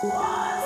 One.